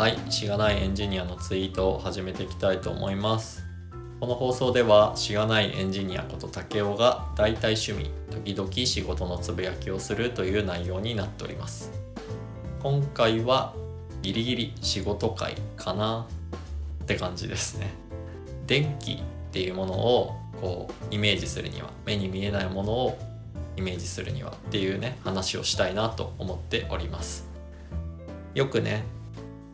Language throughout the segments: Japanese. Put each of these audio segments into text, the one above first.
はい、しがないエンジニアのツイートを始めていきたいと思います。この放送ではしがないエンジニアこと竹雄が大体趣味、時々仕事のつぶやきをするという内容になっております。今回はギリギリ仕事会かなって感じですね。電気っていうものをこうイメージするには目に見えないものをイメージするにはっていうね話をしたいなと思っておりますよくね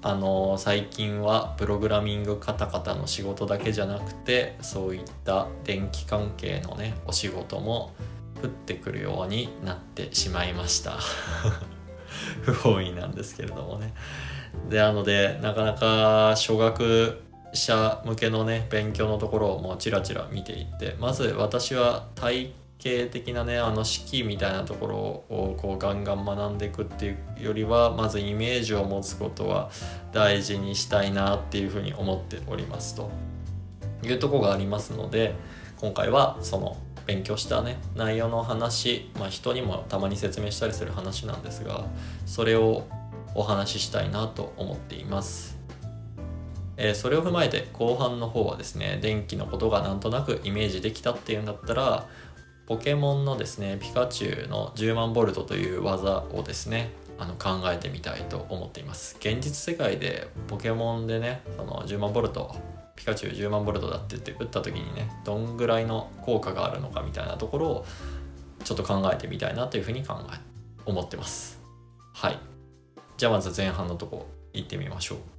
あの最近はプログラミングカタカタの仕事だけじゃなくてそういった電気関係のねお仕事も降ってくるようになってしまいました。不本意なんですけれどもね。でなのでなかなか小学者向けのね勉強のところをもうちらちら見ていってまず私は体系的なねあの式みたいなところをこうガンガン学んでいくっていうよりはまずイメージを持つことは大事にしたいなっていうふうに思っておりますというとこがありますので今回はその勉強したね内容の話、まあ、人にもたまに説明したりする話なんですがそれをお話ししたいなと思っています。えーそれを踏まえて後半の方はですね電気のことがなんとなくイメージできたっていうんだったらポケモンのですねピカチュウの10万ボルトという技をですねあの考えてみたいと思っています。現実世界でポケモンでねその10万ボルトピカチュウ10万ボルトだって言って打った時にねどんぐらいの効果があるのかみたいなところをちょっと考えてみたいなというふうに考え思ってます。はい。じゃあまず前半のとこ行ってみましょう。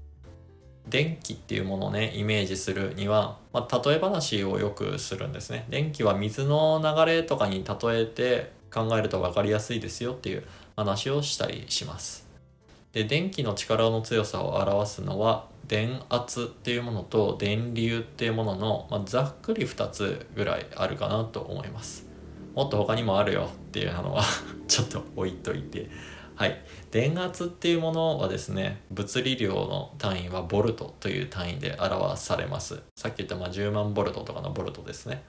電気っていうものをねイメージするには、まあ、例え話をよくするんですね。電気は水の流れとかに例えて考えると分かりやすいですよっていう話をしたりします。で電気の力の強さを表すのは電圧っていうものと電流っていうものの、まあ、ざっくり2つぐらいあるかなと思います。もっと他にもあるよっていうのは ちょっと置いといて。はい。電圧っていうものはですね物理量の単位はボルトという単位で表されます。さっき言ったまあ10万ボルトとかのボルトですね。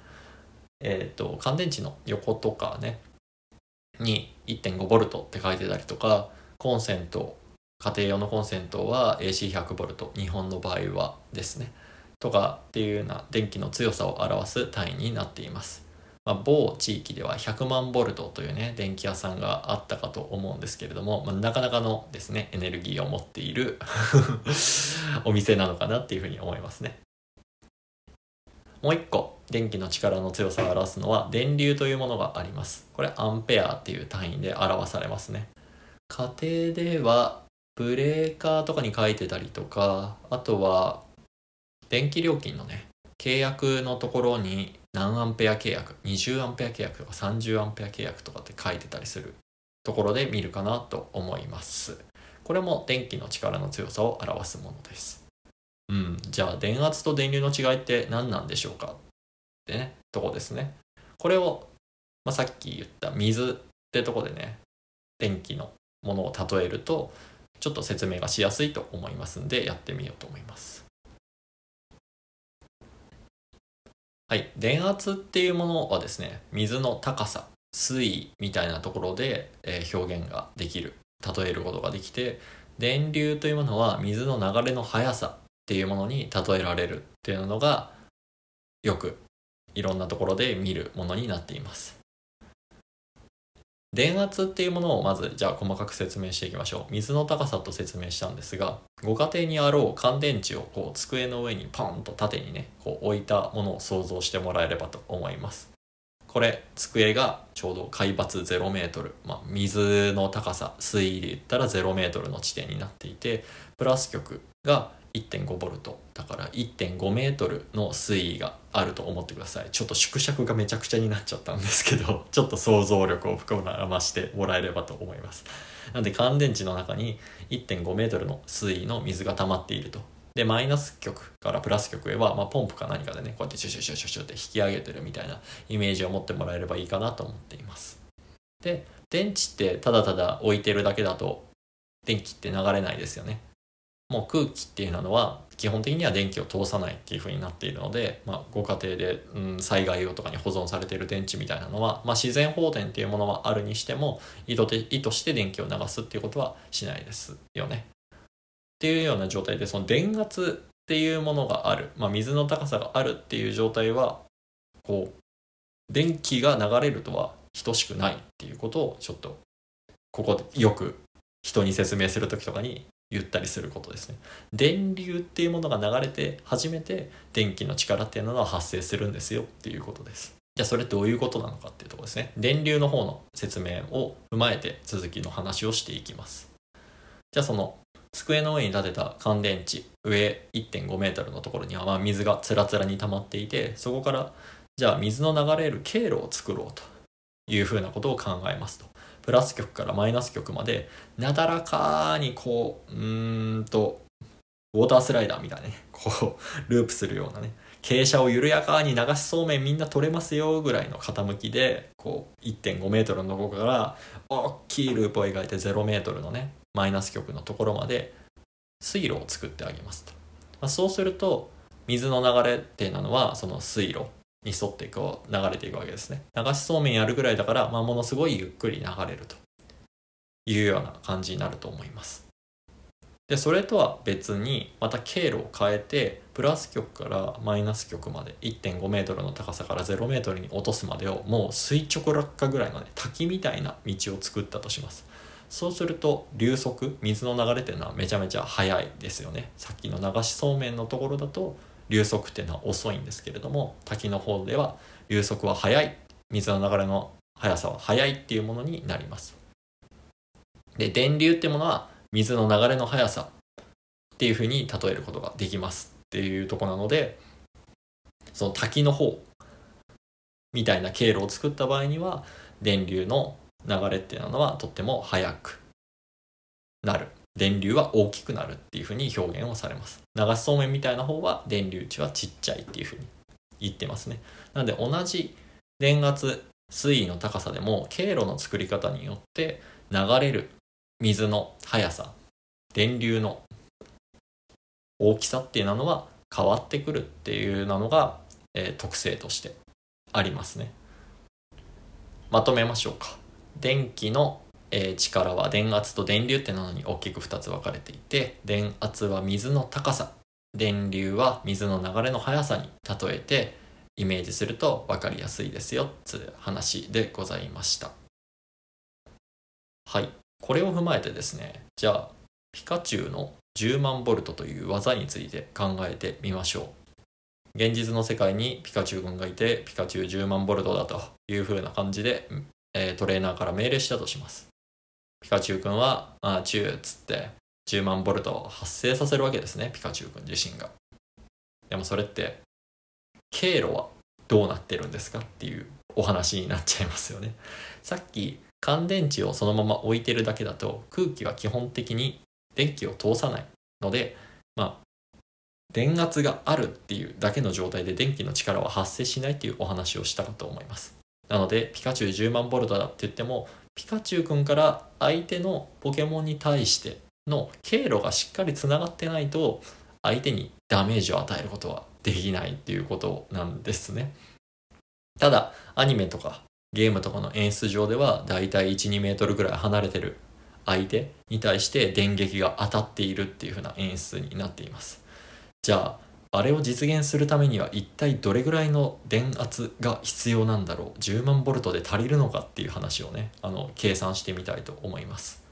えっ、と乾電池の横とかねに1.5ボルトって書いてたりとかコンセント家庭用のコンセントは AC100 ボルト日本の場合はですね。とかっていうような電気の強さを表す単位になっています。まあ、某地域では100万ボルトというね電気屋さんがあったかと思うんですけれども、まあ、なかなかのですねエネルギーを持っている お店なのかなっていうふうに思いますね。もう一個電気の力の強さを表すのは電流というものがあります。これアンペアっていう単位で表されますね。家庭ではブレーカーとかに書いてたりとかあとは電気料金のね契約のところに何アンペア契約20アンペア契約とか30アンペア契約とかって書いてたりするところで見るかなと思います。これも電気の力の強さを表すものです。うんじゃあ電圧と電流の違いって何なんでしょうか？ってねとこですね。これを、まあ、さっき言った水ってとこでね電気のものを例えるとちょっと説明がしやすいと思いますんでやってみようと思います。はい、電圧っていうものはですね水の高さ水位みたいなところで、えー表現ができる。例えることができて電流というものは水の流れの速さっていうものに例えられるっていうのがよくいろんなところで見るものになっています。電圧っていうものをまずじゃあ細かく説明していきましょう。水の高さと説明したんですがご家庭にあろう乾電池をこう机の上にポンと縦にねこう置いたものを想像してもらえればと思います。これ机がちょうど海抜0メートル、まあ、水の高さ水位で言ったら0メートルの地点になっていてプラス極が1.5ボルト。だから1.5メートルの水位があると思ってください。ちょっと縮尺がめちゃくちゃになっちゃったんですけど ちょっと想像力を膨らましてもらえればと思います。なんで乾電池の中に1.5メートルの水位の水が溜まっていると。でマイナス極からプラス極へは、まあ、ポンプか何かでねこうやってシュシュシュシュシュって引き上げてるみたいなイメージを持ってもらえればいいかなと思っていますで電池ってただただ置いてるだけだと電気って流れないですよねもう空気っていうのは基本的には電気を通さないっていう風になっているので、まあ、ご家庭で、うん、災害用とかに保存されている電池みたいなのは、まあ、自然放電っていうものはあるにしても意図で意図して電気を流すっていうことはしないですよね。っていうような状態でその電圧っていうものがある、まあ、水の高さがあるっていう状態はこう電気が流れるとは等しくないっていうことをちょっとここでよく人に説明する時とかに言ったりすることですね。電流っていうものが流れて初めて電気の力っていうのは発生するんですよっていうことです。じゃあそれどういうことなのかっていうとこですね。電流の方の説明を踏まえて続きの話をしていきます。じゃあその机の上に立てた乾電池上1.5メートルのところにはま水がつらつらに溜まっていてそこからじゃあ水の流れる経路を作ろうというふうなことを考えますと。プラス極からマイナス極までなだらかにこううーんとウォータースライダーみたいなねこうループするようなね傾斜を緩やかに流しそうめんみんな取れますよぐらいの傾きでこう1.5メートルのとこから大きいループを描いて0メートルのねマイナス極のところまで水路を作ってあげますと、まあ、そうすると水の流れっていうのはその水路に沿ってこう流れていくわけですね。流しそうめんやるぐらいだから、まあ、ものすごいゆっくり流れると。いうような感じになると思います。でそれとは別にまた経路を変えてプラス極からマイナス極まで1.5メートルの高さから0メートルに落とすまでをもう垂直落下ぐらいのね滝みたいな道を作ったとします。そうすると流速水の流れっていうのはめちゃめちゃ速いですよね。さっきの流しそうめんのところだと流速っていうのは遅いんですけれども滝の方では流速は速い水の流れの速さは速いっていうものになります。で電流っていうものは水の流れの速さっていうふうに例えることができますっていうとこなのでその滝の方みたいな経路を作った場合には電流の流れっていうのはとっても速くなる。電流は大きくなるっていうふうに表現をされます。流しそうめんみたいな方は電流値はちっちゃいっていうふうに言ってますね。なので同じ電圧水位の高さでも経路の作り方によって流れる水の速さ電流の大きさっていうのは変わってくるっていうのが、えー、特性としてありますね。まとめましょうか。電気の、えー、力は電圧と電流ってなのに大きく2つ分かれていて電圧は水の高さ。電流は水の流れの速さに例えてイメージすると分かりやすいですよっつ話でございました。はい。これを踏まえてですねじゃあピカチュウの10万ボルトという技について考えてみましょう。現実の世界にピカチュウ君がいてピカチュウ10万ボルトだという風な感じで、えー、トレーナーから命令したとします。ピカチュウ君は「あチュウ」っつって10万ボルトを発生させるわけですねピカチュウ君自身が。でもそれって経路はどうなってるんですかっていうお話になっちゃいますよね。さっき乾電池をそのまま置いてるだけだと空気は基本的に電気を通さないのでまあ電圧があるっていうだけの状態で電気の力は発生しないっていうお話をしたかと思います。なのでピカチュウ10万ボルトだって言ってもピカチュウ君から相手のポケモンに対しての経路がしっかりつながってないと相手にダメージを与えることはできないっていうことなんですねただアニメとかゲームとかの演出上ではだいたい1、2メートルぐらい離れてる相手に対して電撃が当たっているっていう風な演出になっています。じゃあ、あれを実現するためには一体どれぐらいの電圧が必要なんだろう？10万ボルトで足りるのかっていう話をねあの計算してみたいと思います。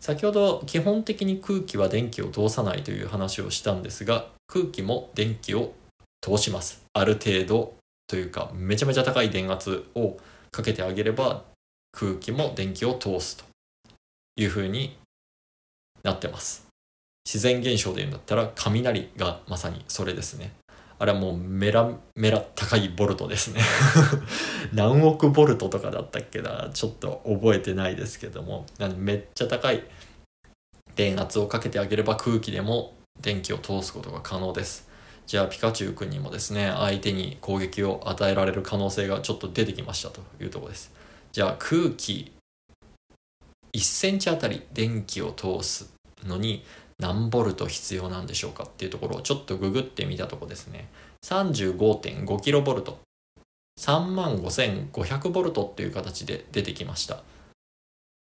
先ほど基本的に空気は電気を通さないという話をしたんですが空気も電気を通します。ある程度というかめちゃめちゃ高い電圧をかけてあげれば空気も電気を通すというふうになってます。自然現象で言うんだったら雷がまさにそれですね。あれはもうメラメラ高いボルトですね。何億ボルトとかだったっけな。ちょっと覚えてないですけども。めっちゃ高い電圧をかけてあげれば空気でも電気を通すことが可能です。じゃあピカチュウ君にもですね相手に攻撃を与えられる可能性がちょっと出てきましたというところです。じゃあ空気1センチあたり電気を通すのに何ボルト必要なんでしょうかっていうところをちょっとググってみたとこですね。35.5kV 3万5500ボルトっていう形で出てきました。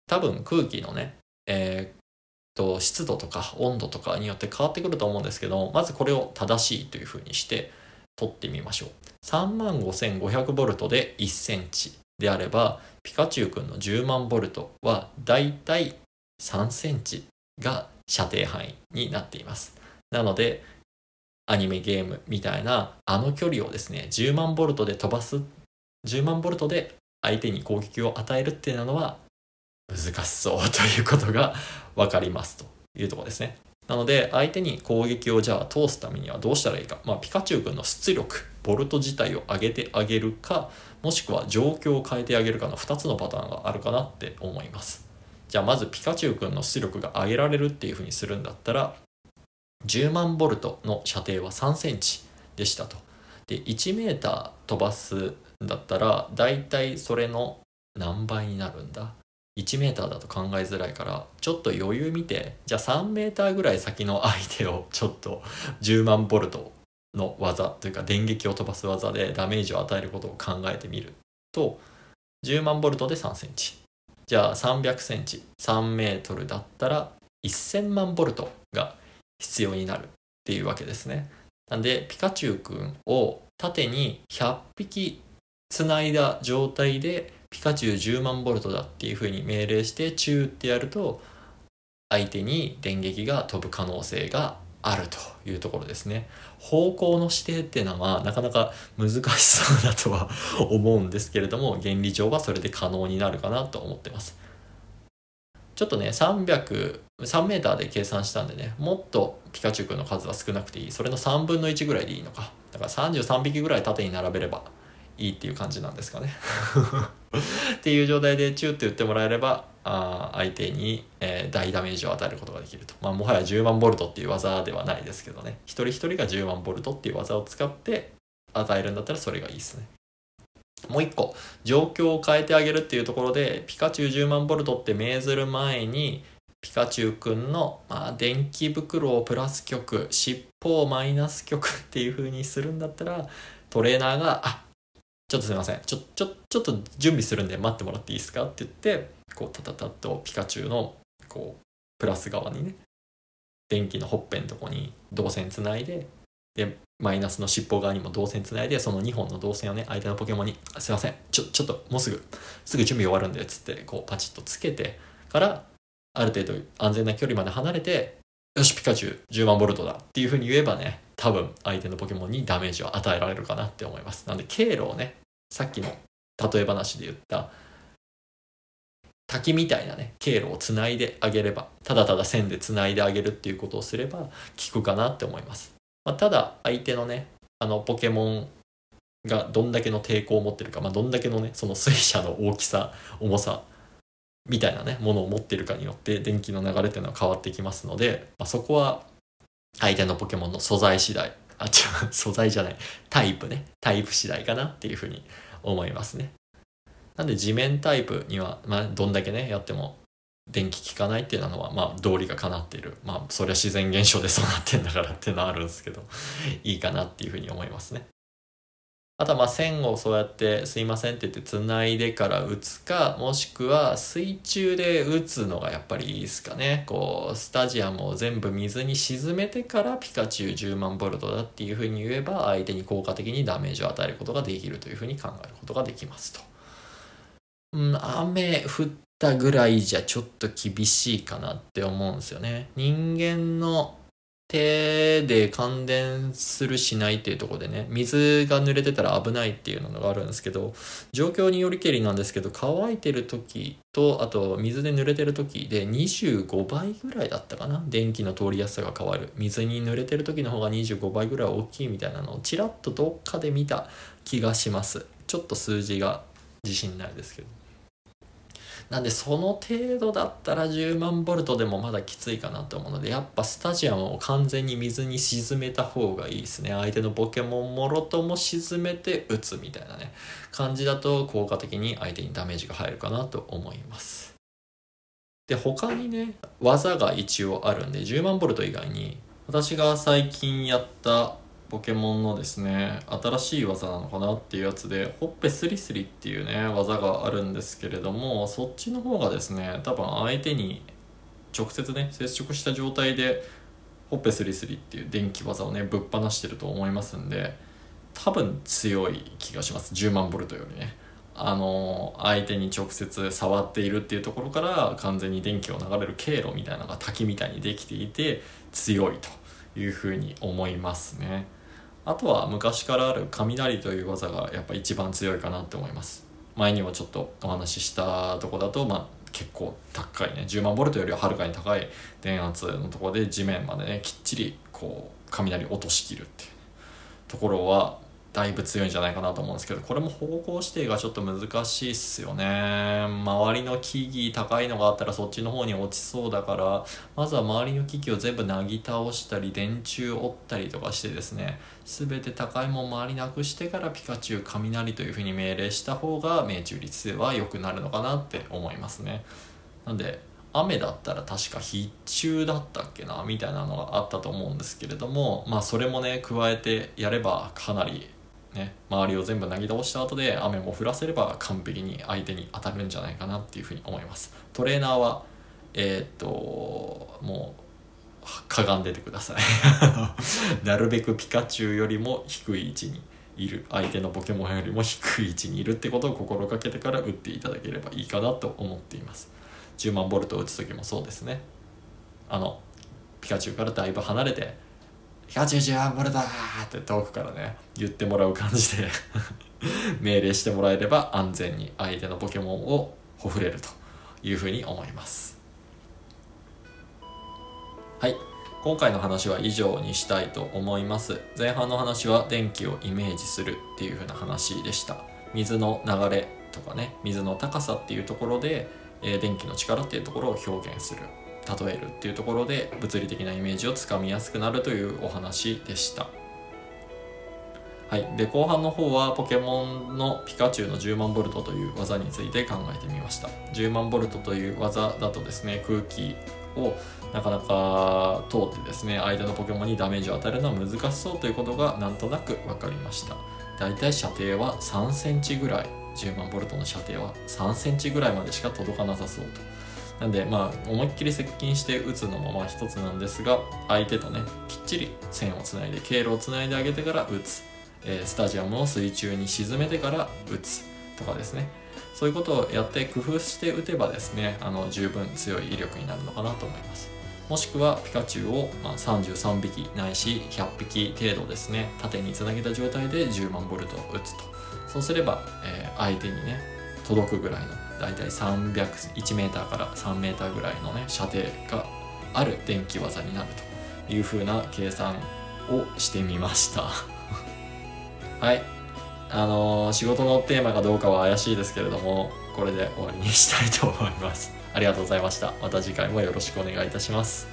多分空気のね、えー、と湿度とか温度とかによって変わってくると思うんですけどまずこれを正しいというふうにして取ってみましょう。3万 5500V で1センチであればピカチュウくんの10万ボルトはだいたい3センチが射程範囲になっています。なのでアニメゲームみたいなあの距離をですね10万ボルトで飛ばす10万ボルトで相手に攻撃を与えるっていうのは難しそうということが分かりますというとこですね。なので相手に攻撃をじゃあ通すためにはどうしたらいいか、まあ、ピカチュウ君の出力ボルト自体を上げてあげるかもしくは状況を変えてあげるかの2つのパターンがあるかなって思います。じゃあまずピカチュウ君の出力が上げられるっていうふうにするんだったら10万ボルトの射程は3センチでしたと。で1メーター飛ばすんだったらだいたいそれの何倍になるんだ？1メーターだと考えづらいからちょっと余裕見てじゃあ3メーターぐらい先の相手をちょっと10万ボルトの技というか電撃を飛ばす技でダメージを与えることを考えてみると10万ボルトで3センチ。じゃあ300センチ3メートルだったら1000万ボルトが必要になるっていうわけですね。なんでピカチュウくんを縦に100匹つないだ状態でピカチュウ10万ボルトだっていうふうに命令してチューってやると相手に電撃が飛ぶ可能性があるというところですね。方向の指定っていうのはなかなか難しそうだとは思うんですけれども原理上はそれで可能になるかなと思ってます。ちょっとね300 3メーターで計算したんでねもっとピカチュウ君の数は少なくていい。それの3分の1ぐらいでいいのか。だから33匹ぐらい縦に並べればいいっていう感じなんですかね。っていう状態でチューって言ってもらえればあ相手に、えー、大ダメージを与えることができると、まあ、もはや10万ボルトっていう技ではないですけどね。一人一人が10万ボルトっていう技を使って与えるんだったらそれがいいですね。もう一個状況を変えてあげるっていうところでピカチュウ10万ボルトって命ずる前にピカチュウくんの、まあ、電気袋をプラス極尻尾をマイナス極っていう風にするんだったらトレーナーが「あちょっとすいません。ちょちょちょっと準備するんで待ってもらっていいですか?」って言ってこうタタタッとピカチュウのこうプラス側にね電気のほっぺんとこに導線つないででマイナスの尻尾側にも導線つないでその2本の導線をね相手のポケモンに「すいませんちょちょっともうすぐすぐ準備終わるんで」っつってこうパチッとつけてからある程度安全な距離まで離れてよしピカチュウ10万ボルトだっていう風に言えばね多分相手のポケモンにダメージを与えられるかなって思います。なんで経路をねさっきの例え話で言った滝みたいなね経路をつないであげればただただ線でつないであげるっていうことをすれば効くかなって思います、まあ、ただ相手のねあのポケモンがどんだけの抵抗を持ってるか、まあ、どんだけのねその水車の大きさ重さみたいなねものを持ってるかによって電気の流れっていうのは変わってきますので、まあ、そこは相手のポケモンの素材次第あ違う素材じゃないタイプねタイプ次第かなっていうふうに思いますね。なんで地面タイプには、まあ、どんだけねやっても電気効かないっていうのはまあ道理がかなっている。まあそれは自然現象でそうなってんだからっていうのはあるんですけど いいかなっていうふうに思いますね。あとはまあ線をそうやって「すいません」って言ってつないでから打つかもしくは水中で打つのがやっぱりいいですかね。こうスタジアムを全部水に沈めてからピカチュウ10万ボルトだっていうふうに言えば相手に効果的にダメージを与えることができるというふうに考えることができますと。雨降ったぐらいじゃちょっと厳しいかなって思うんですよね。人間の手で感電するしないっていうとこでね水が濡れてたら危ないっていうのがあるんですけど状況によりけりなんですけど乾いてる時とあと水で濡れてる時で25倍ぐらいだったかな。電気の通りやすさが変わる。水に濡れてる時の方が25倍ぐらい大きいみたいなのをちらっとどっかで見た気がします。ちょっと数字が自信ないですけど。なんでその程度だったら10万ボルトでもまだきついかなと思うのでやっぱスタジアムを完全に水に沈めた方がいいですね。相手のポケモンもろとも沈めて打つみたいなね感じだと効果的に相手にダメージが入るかなと思います。で他にね技が一応あるんで10万ボルト以外に私が最近やったポケモンのですね新しい技なのかなっていうやつでほっぺスリスリっていうね技があるんですけれどもそっちの方がですね多分相手に直接ね接触した状態でほっぺスリスリっていう電気技をねぶっ放してると思いますんで多分強い気がします。10万ボルトよりね。あの相手に直接触っているっていうところから完全に電気を流れる経路みたいなのが滝みたいにできていて強いというふうに思いますね。あとは昔からある雷という技がやっぱ一番強いかなって思います。前にもちょっとお話ししたとこだと、まあ、結構高いね。10万ボルトよりははるかに高い電圧のところで地面までねきっちりこう雷落としきるっていうところはだいぶ強いんじゃないかなと思うんですけどこれも方向指定がちょっと難しいっすよね。周りの木々高いのがあったらそっちの方に落ちそうだからまずは周りの機器を全部なぎ倒したり電柱折ったりとかしてですね全て高いもん周りなくしてからピカチュウ雷というふうに命令した方が命中率は良くなるのかなって思いますね。なんで雨だったら確か必中だったっけなみたいなのがあったと思うんですけれどもまあそれもね加えてやればかなりね、周りを全部なぎ倒した後で雨も降らせれば完璧に相手に当たるんじゃないかなっていうふうに思います。トレーナーはえー、っともうかがんでてください。なるべくピカチュウよりも低い位置にいる。相手のポケモンよりも低い位置にいるってことを心がけてから打っていただければいいかなと思っています。10万ボルトを打つ時もそうですね。あのピカチュウからだいぶ離れて180アンブルだって遠くからね言ってもらう感じで 命令してもらえれば安全に相手のポケモンをほふれるというふうに思います。はい。今回の話は以上にしたいと思います。前半の話は電気をイメージするっていう風な話でした。水の流れとかね水の高さっていうところで、えー、電気の力っていうところを表現する。例えるっていうところで物理的なイメージをつかみやすくなるというお話でした。はい、で後半の方はポケモンのピカチュウの10万ボルトという技について考えてみました。10万ボルトという技だとですね空気をなかなか通ってですね相手のポケモンにダメージを与えるのは難しそうということがなんとなく分かりました。だいたい射程は3センチぐらい。10万ボルトの射程は3センチぐらいまでしか届かなさそうと。なんでまあ思いっきり接近して打つのもまあ一つなんですが相手とねきっちり線をつないで経路をつないであげてから打つ、えー、スタジアムを水中に沈めてから打つ。とかですね。そういうことをやって工夫して打てばですねあの十分強い威力になるのかなと思います。もしくはピカチュウを、ま、33匹ないし100匹程度ですね縦につなげた状態で10万ボルトを打つと。そうすれば、えー、相手にね届くぐらいの大体301メーターから3メーターぐらいのね射程がある電気技になるという風な計算をしてみました。はい。あのー、仕事のテーマかどうかは怪しいですけれどもこれで終わりにしたいと思います。ありがとうございました。また次回もよろしくお願いいたします。